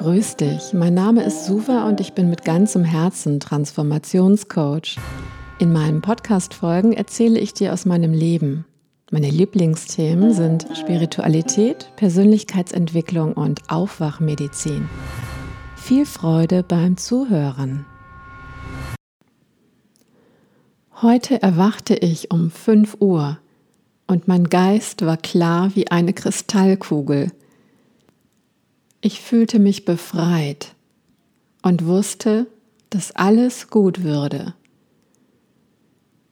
Grüß dich, mein Name ist Suva und ich bin mit ganzem Herzen Transformationscoach. In meinen Podcast-Folgen erzähle ich dir aus meinem Leben. Meine Lieblingsthemen sind Spiritualität, Persönlichkeitsentwicklung und Aufwachmedizin. Viel Freude beim Zuhören. Heute erwachte ich um 5 Uhr und mein Geist war klar wie eine Kristallkugel. Ich fühlte mich befreit und wusste, dass alles gut würde.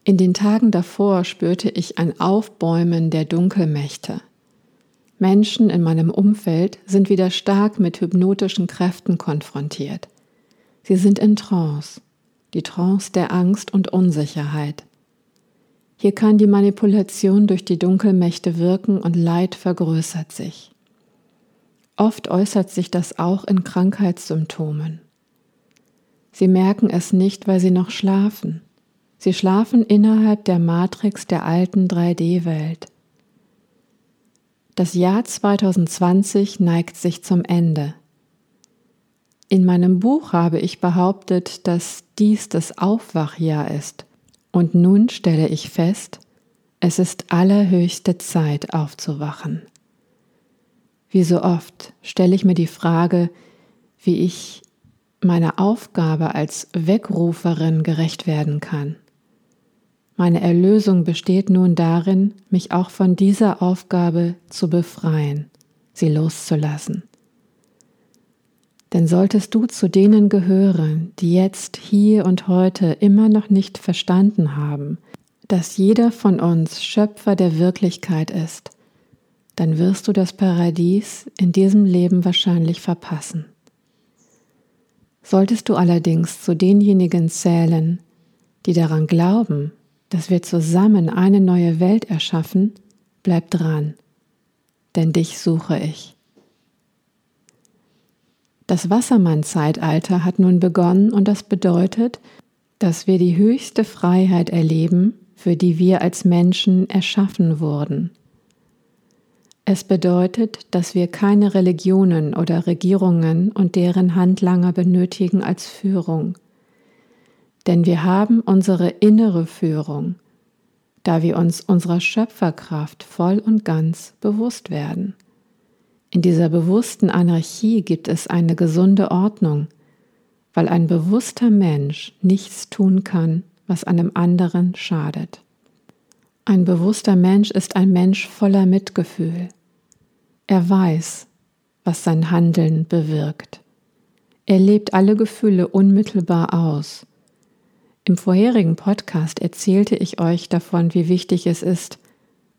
In den Tagen davor spürte ich ein Aufbäumen der Dunkelmächte. Menschen in meinem Umfeld sind wieder stark mit hypnotischen Kräften konfrontiert. Sie sind in Trance, die Trance der Angst und Unsicherheit. Hier kann die Manipulation durch die Dunkelmächte wirken und Leid vergrößert sich. Oft äußert sich das auch in Krankheitssymptomen. Sie merken es nicht, weil sie noch schlafen. Sie schlafen innerhalb der Matrix der alten 3D-Welt. Das Jahr 2020 neigt sich zum Ende. In meinem Buch habe ich behauptet, dass dies das Aufwachjahr ist. Und nun stelle ich fest, es ist allerhöchste Zeit aufzuwachen. Wie so oft stelle ich mir die Frage, wie ich meiner Aufgabe als Wegruferin gerecht werden kann. Meine Erlösung besteht nun darin, mich auch von dieser Aufgabe zu befreien, sie loszulassen. Denn solltest du zu denen gehören, die jetzt, hier und heute immer noch nicht verstanden haben, dass jeder von uns Schöpfer der Wirklichkeit ist, dann wirst du das Paradies in diesem Leben wahrscheinlich verpassen. Solltest du allerdings zu denjenigen zählen, die daran glauben, dass wir zusammen eine neue Welt erschaffen, bleib dran, denn dich suche ich. Das Wassermann-Zeitalter hat nun begonnen und das bedeutet, dass wir die höchste Freiheit erleben, für die wir als Menschen erschaffen wurden. Es bedeutet, dass wir keine Religionen oder Regierungen und deren Handlanger benötigen als Führung. Denn wir haben unsere innere Führung, da wir uns unserer Schöpferkraft voll und ganz bewusst werden. In dieser bewussten Anarchie gibt es eine gesunde Ordnung, weil ein bewusster Mensch nichts tun kann, was einem anderen schadet. Ein bewusster Mensch ist ein Mensch voller Mitgefühl. Er weiß, was sein Handeln bewirkt. Er lebt alle Gefühle unmittelbar aus. Im vorherigen Podcast erzählte ich euch davon, wie wichtig es ist,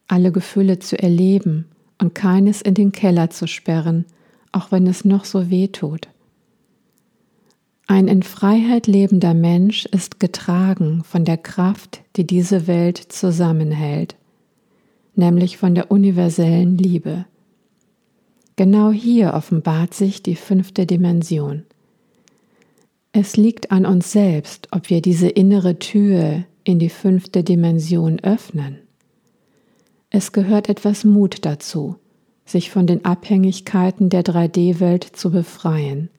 alle Gefühle zu erleben und keines in den Keller zu sperren, auch wenn es noch so weh tut. Ein in Freiheit lebender Mensch ist getragen von der Kraft, die diese Welt zusammenhält, nämlich von der universellen Liebe. Genau hier offenbart sich die fünfte Dimension. Es liegt an uns selbst, ob wir diese innere Tür in die fünfte Dimension öffnen. Es gehört etwas Mut dazu, sich von den Abhängigkeiten der 3D-Welt zu befreien.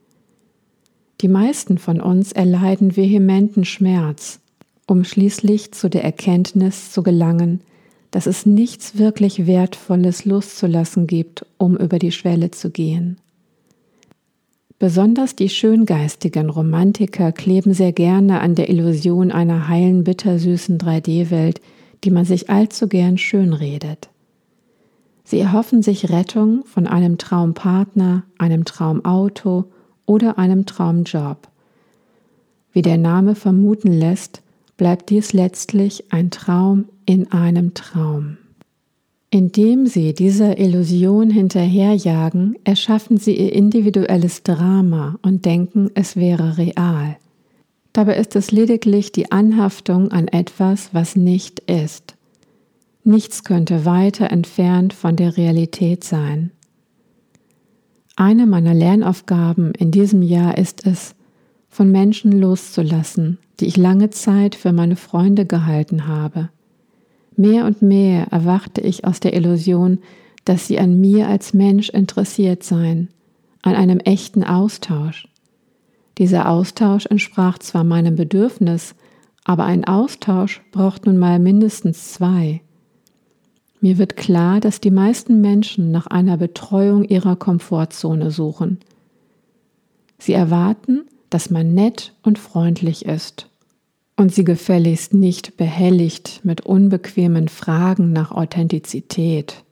Die meisten von uns erleiden vehementen Schmerz, um schließlich zu der Erkenntnis zu gelangen, dass es nichts wirklich Wertvolles loszulassen gibt, um über die Schwelle zu gehen. Besonders die schöngeistigen Romantiker kleben sehr gerne an der Illusion einer heilen, bittersüßen 3D-Welt, die man sich allzu gern schönredet. Sie erhoffen sich Rettung von einem Traumpartner, einem Traumauto oder einem Traumjob. Wie der Name vermuten lässt, bleibt dies letztlich ein Traum in einem Traum. Indem sie dieser Illusion hinterherjagen, erschaffen sie ihr individuelles Drama und denken, es wäre real. Dabei ist es lediglich die Anhaftung an etwas, was nicht ist. Nichts könnte weiter entfernt von der Realität sein. Eine meiner Lernaufgaben in diesem Jahr ist es, von Menschen loszulassen, die ich lange Zeit für meine Freunde gehalten habe. Mehr und mehr erwachte ich aus der Illusion, dass sie an mir als Mensch interessiert seien, an einem echten Austausch. Dieser Austausch entsprach zwar meinem Bedürfnis, aber ein Austausch braucht nun mal mindestens zwei. Mir wird klar, dass die meisten Menschen nach einer Betreuung ihrer Komfortzone suchen. Sie erwarten, dass man nett und freundlich ist und sie gefälligst nicht behelligt mit unbequemen Fragen nach Authentizität.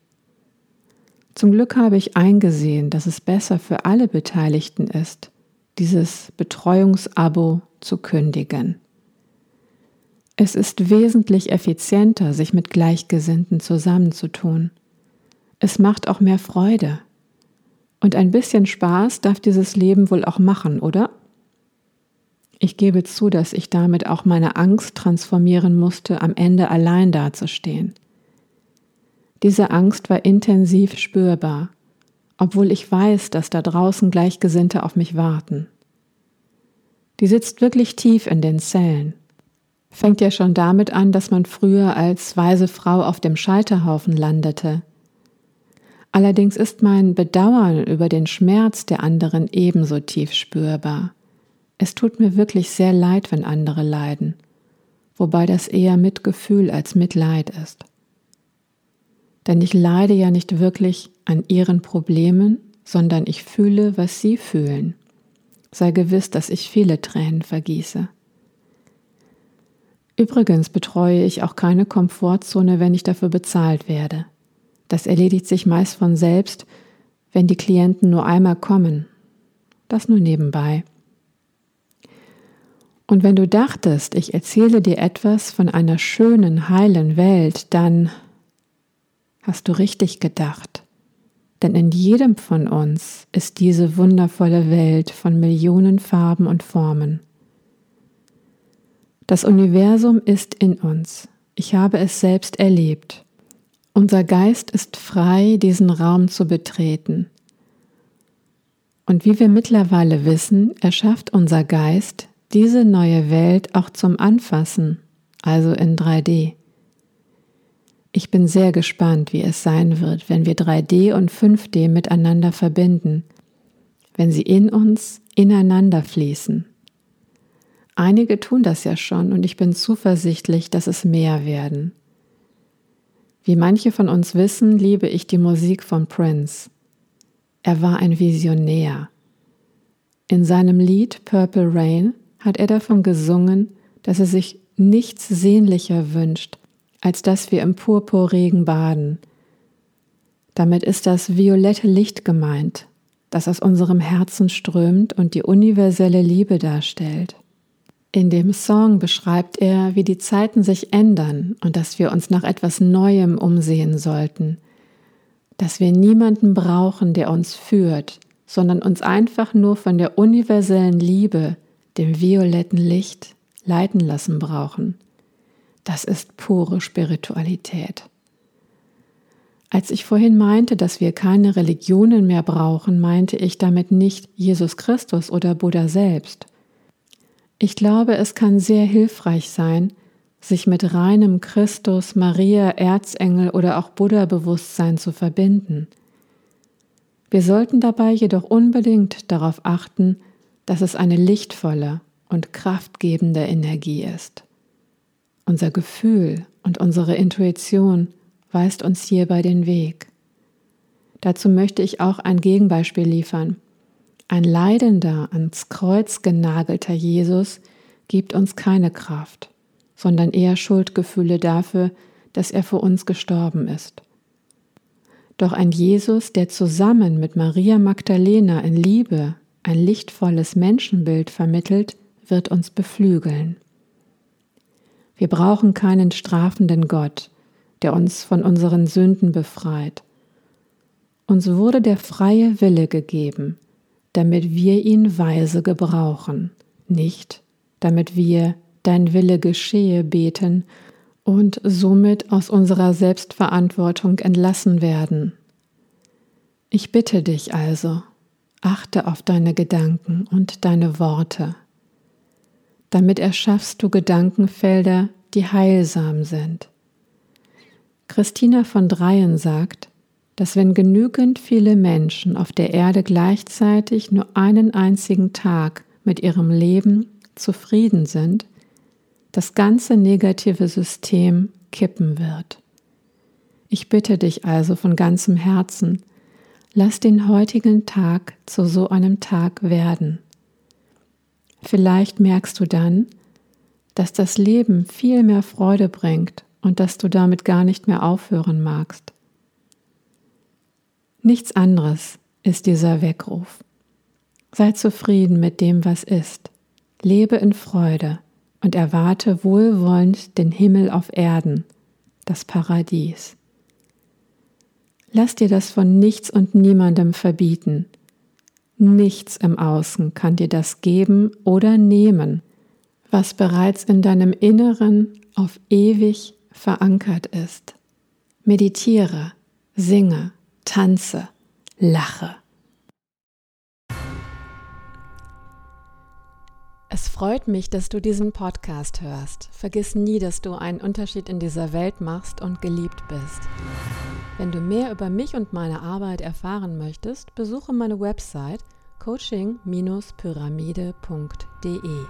Zum Glück habe ich eingesehen, dass es besser für alle Beteiligten ist, dieses Betreuungsabo zu kündigen. Es ist wesentlich effizienter, sich mit Gleichgesinnten zusammenzutun. Es macht auch mehr Freude. Und ein bisschen Spaß darf dieses Leben wohl auch machen, oder? Ich gebe zu, dass ich damit auch meine Angst transformieren musste, am Ende allein dazustehen. Diese Angst war intensiv spürbar, obwohl ich weiß, dass da draußen Gleichgesinnte auf mich warten. Die sitzt wirklich tief in den Zellen. Fängt ja schon damit an, dass man früher als weise Frau auf dem Scheiterhaufen landete. Allerdings ist mein Bedauern über den Schmerz der anderen ebenso tief spürbar. Es tut mir wirklich sehr leid, wenn andere leiden, wobei das eher Mitgefühl als Mitleid ist. Denn ich leide ja nicht wirklich an ihren Problemen, sondern ich fühle, was sie fühlen. Sei gewiss, dass ich viele Tränen vergieße. Übrigens betreue ich auch keine Komfortzone, wenn ich dafür bezahlt werde. Das erledigt sich meist von selbst, wenn die Klienten nur einmal kommen. Das nur nebenbei. Und wenn du dachtest, ich erzähle dir etwas von einer schönen, heilen Welt, dann hast du richtig gedacht. Denn in jedem von uns ist diese wundervolle Welt von Millionen Farben und Formen. Das Universum ist in uns. Ich habe es selbst erlebt. Unser Geist ist frei, diesen Raum zu betreten. Und wie wir mittlerweile wissen, erschafft unser Geist diese neue Welt auch zum Anfassen, also in 3D. Ich bin sehr gespannt, wie es sein wird, wenn wir 3D und 5D miteinander verbinden, wenn sie in uns ineinander fließen. Einige tun das ja schon und ich bin zuversichtlich, dass es mehr werden. Wie manche von uns wissen, liebe ich die Musik von Prince. Er war ein Visionär. In seinem Lied Purple Rain hat er davon gesungen, dass er sich nichts sehnlicher wünscht, als dass wir im Purpurregen baden. Damit ist das violette Licht gemeint, das aus unserem Herzen strömt und die universelle Liebe darstellt. In dem Song beschreibt er, wie die Zeiten sich ändern und dass wir uns nach etwas Neuem umsehen sollten, dass wir niemanden brauchen, der uns führt, sondern uns einfach nur von der universellen Liebe, dem violetten Licht leiten lassen brauchen. Das ist pure Spiritualität. Als ich vorhin meinte, dass wir keine Religionen mehr brauchen, meinte ich damit nicht Jesus Christus oder Buddha selbst. Ich glaube, es kann sehr hilfreich sein, sich mit reinem Christus, Maria, Erzengel oder auch Buddha-Bewusstsein zu verbinden. Wir sollten dabei jedoch unbedingt darauf achten, dass es eine lichtvolle und kraftgebende Energie ist. Unser Gefühl und unsere Intuition weist uns hierbei den Weg. Dazu möchte ich auch ein Gegenbeispiel liefern. Ein leidender, ans Kreuz genagelter Jesus gibt uns keine Kraft, sondern eher Schuldgefühle dafür, dass er für uns gestorben ist. Doch ein Jesus, der zusammen mit Maria Magdalena in Liebe ein lichtvolles Menschenbild vermittelt, wird uns beflügeln. Wir brauchen keinen strafenden Gott, der uns von unseren Sünden befreit. Uns wurde der freie Wille gegeben, damit wir ihn weise gebrauchen, nicht damit wir dein Wille geschehe beten und somit aus unserer Selbstverantwortung entlassen werden. Ich bitte dich also, Achte auf deine Gedanken und deine Worte. Damit erschaffst du Gedankenfelder, die heilsam sind. Christina von Dreien sagt, dass wenn genügend viele Menschen auf der Erde gleichzeitig nur einen einzigen Tag mit ihrem Leben zufrieden sind, das ganze negative System kippen wird. Ich bitte dich also von ganzem Herzen, lass den heutigen Tag zu so einem Tag werden. Vielleicht merkst du dann, dass das Leben viel mehr Freude bringt und dass du damit gar nicht mehr aufhören magst. Nichts anderes ist dieser Weckruf. Sei zufrieden mit dem, was ist. Lebe in Freude und erwarte wohlwollend den Himmel auf Erden, das Paradies. Lass dir das von nichts und niemandem verbieten. Nichts im Außen kann dir das geben oder nehmen, was bereits in deinem Inneren auf ewig verankert ist. Meditiere, singe, tanze, lache. Es freut mich, dass du diesen Podcast hörst. Vergiss nie, dass du einen Unterschied in dieser Welt machst und geliebt bist. Wenn du mehr über mich und meine Arbeit erfahren möchtest, besuche meine Website coaching-pyramide.de.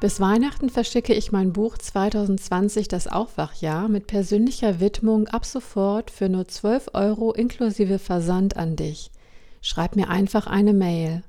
Bis Weihnachten verschicke ich mein Buch 2020 Das Aufwachjahr mit persönlicher Widmung ab sofort für nur 12 Euro inklusive Versand an dich. Schreib mir einfach eine Mail